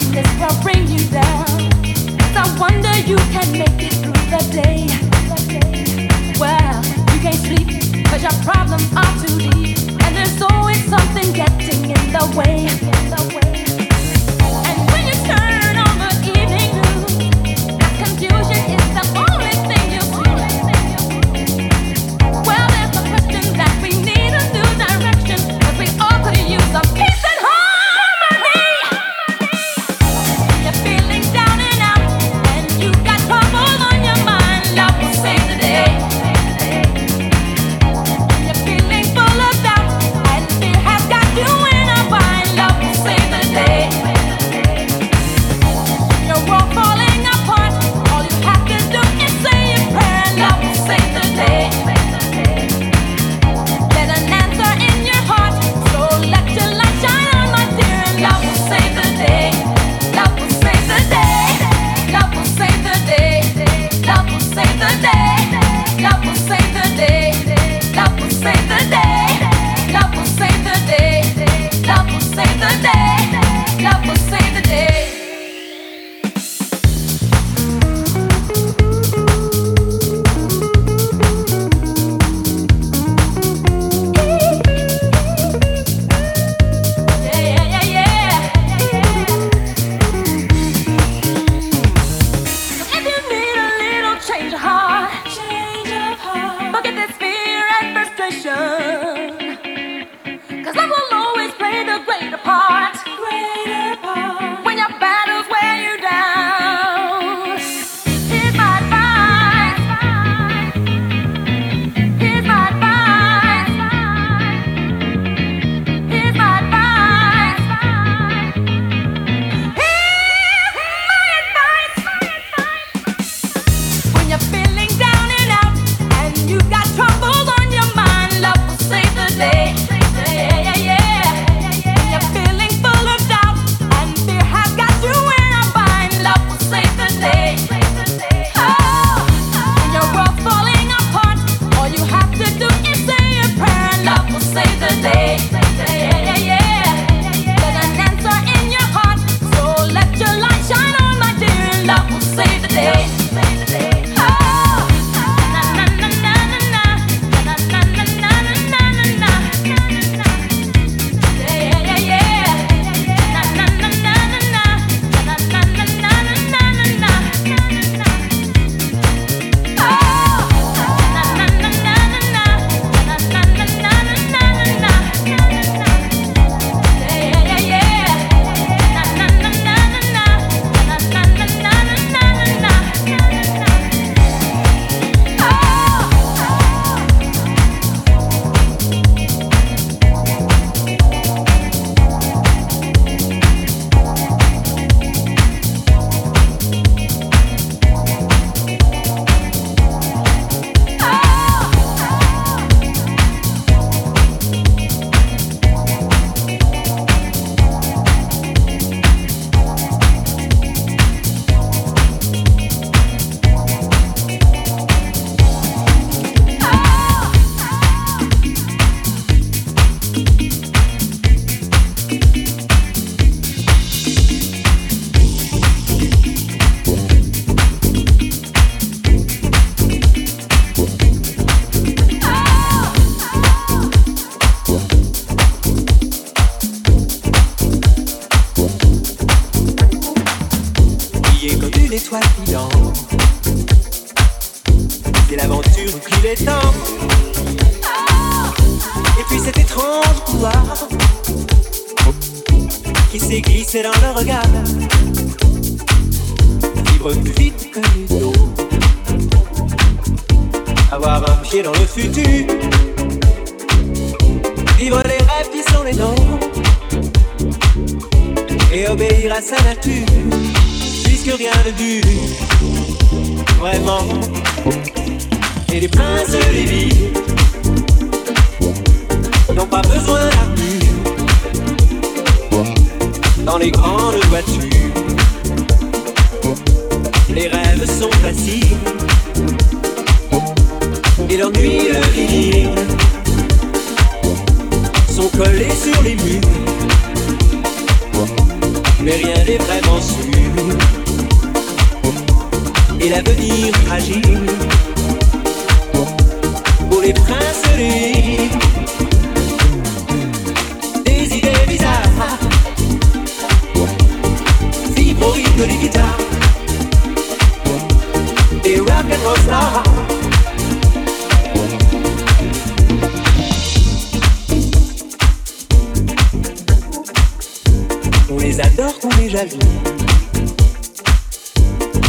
sickness will bring you down. Wonder you can make it through the day. Well, you can't your problems are too deep. And there's always something getting in the way. In the way.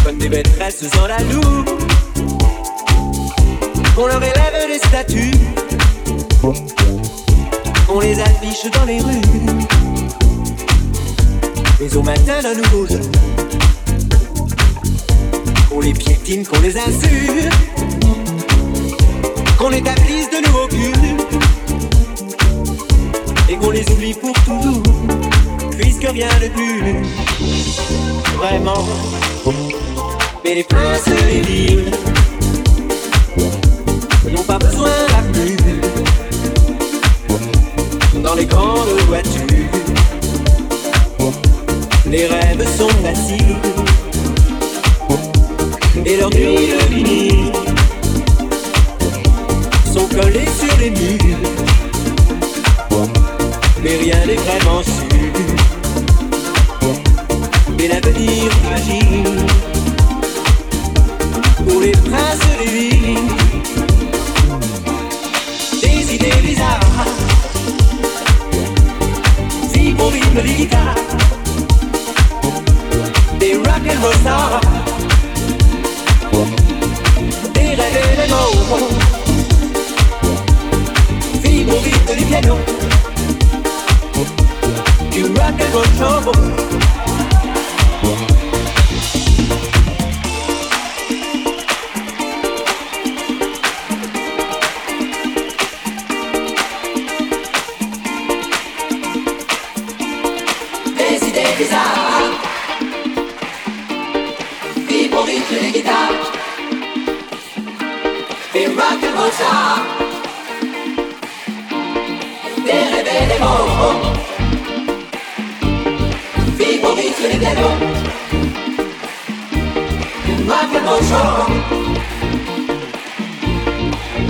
Comme des maîtresses en la loue. On leur élève des statues. On les affiche dans les rues. Mais au matin d'un nouveau jour, qu'on les piétine, qu'on les insulte, qu'on établisse de nouveaux cultes et qu'on les oublie pour toujours puisque rien de plus vraiment. Mais les princes des villes n'ont pas besoin d'avenue dans les grandes voitures. Les rêves sont faciles et leurs nuits de sont collées sur les murs. Mais rien n'est vraiment sûr et l'avenir fragile. Pour les princes des villes. Des idées bizarres, vivre au rythme des guitares, des rock and roll stars, des rêves et des mots, vivre au rythme du piano, du rock and roll show. Fais moi que bon ça Des rêves des mots Fais bon vite les démons Fais moi que bon ça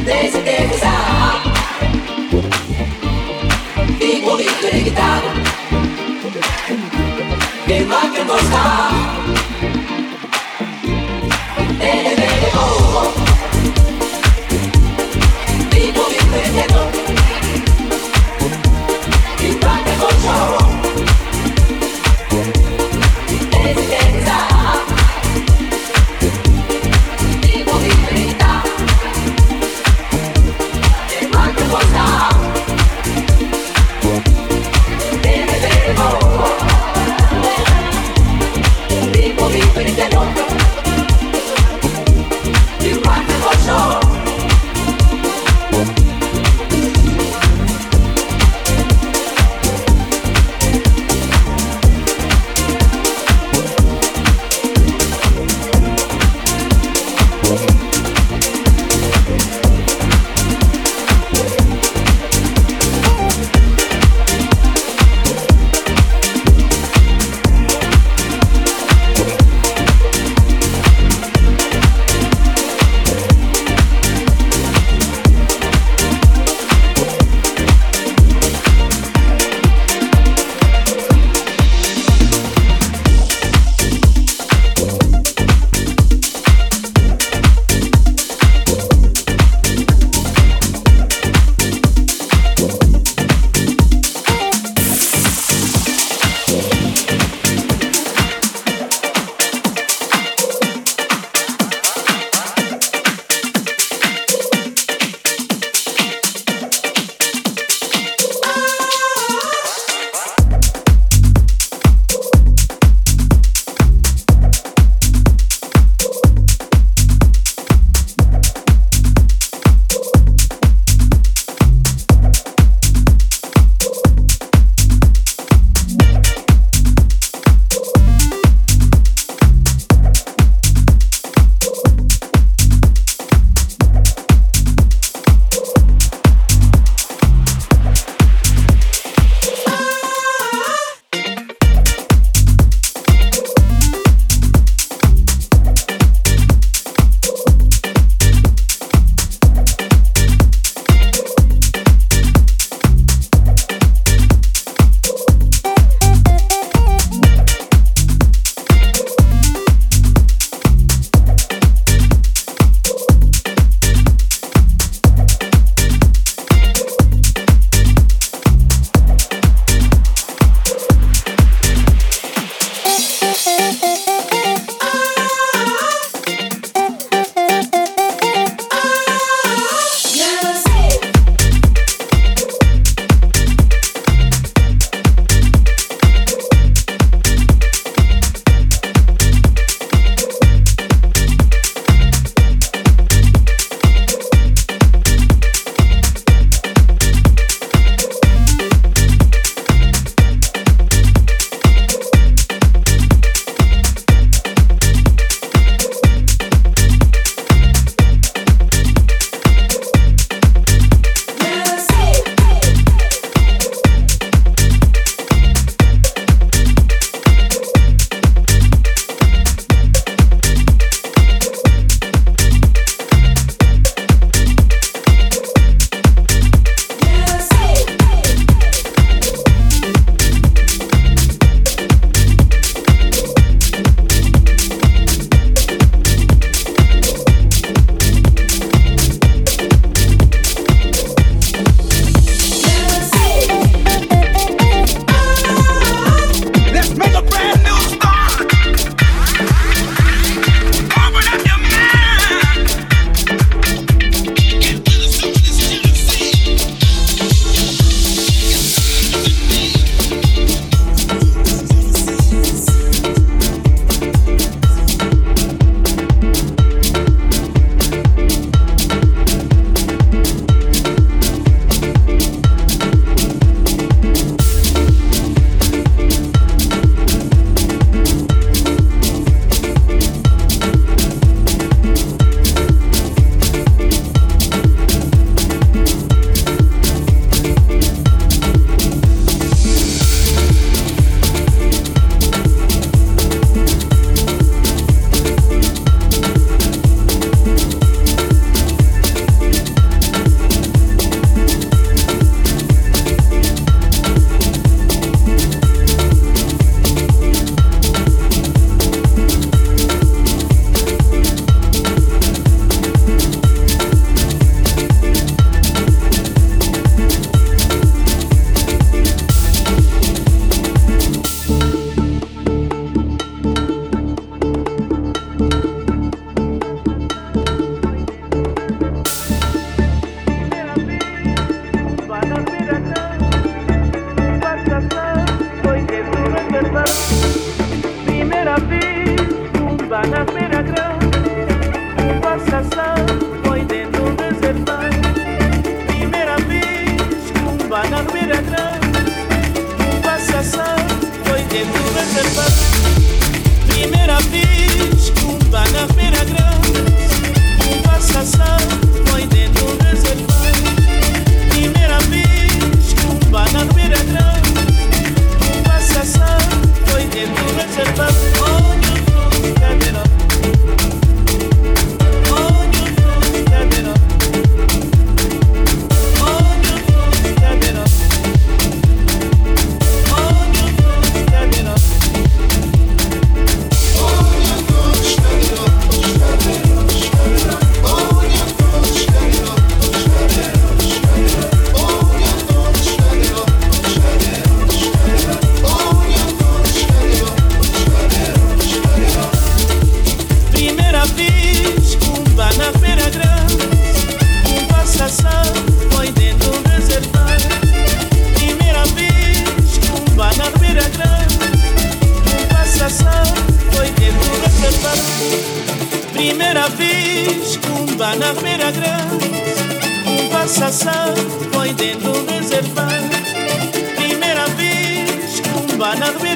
Des idées des arts Fais bon vite les guitares Fais moi que bon te llegó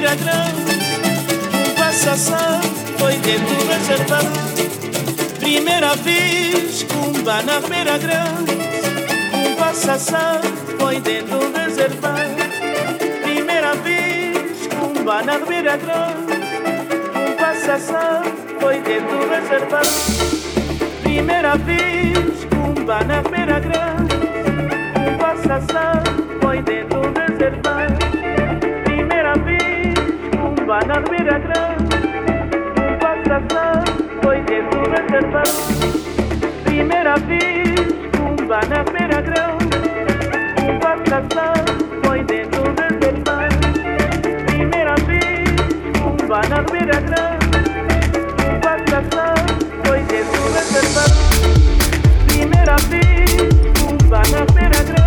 era é grande, Cumbaçaçá foi dentro reservado. Primeira vez, Cumba na feira grande, Cumbaçaçá foi dentro reservado. Primeira vez, Cumba na feira grande, Cumbaçaçá foi dentro reservado. Primeira vez, Cumba na feira grande, Cumbaçaçá va a dormir atrás. Passação, foi dentro do reservão. Primeira vez, cumba na primeira grão. Passação, foi dentro do reservão. Primeira vez, cumba na primeira grão. Passação, foi dentro do reservão. Primeira vez, cumba na primeira grão.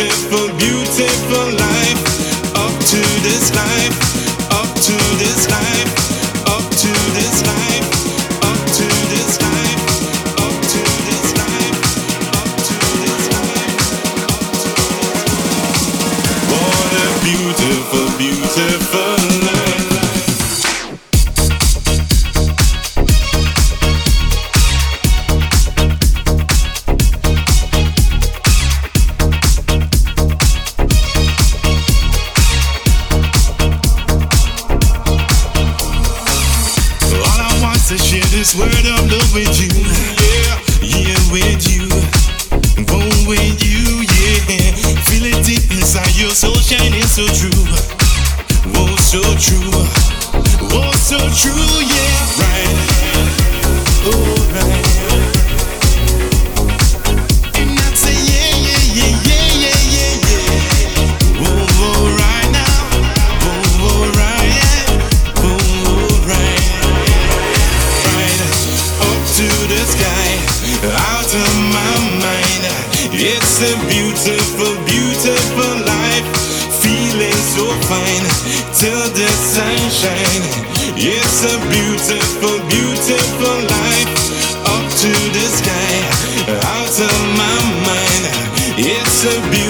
if It's a beautiful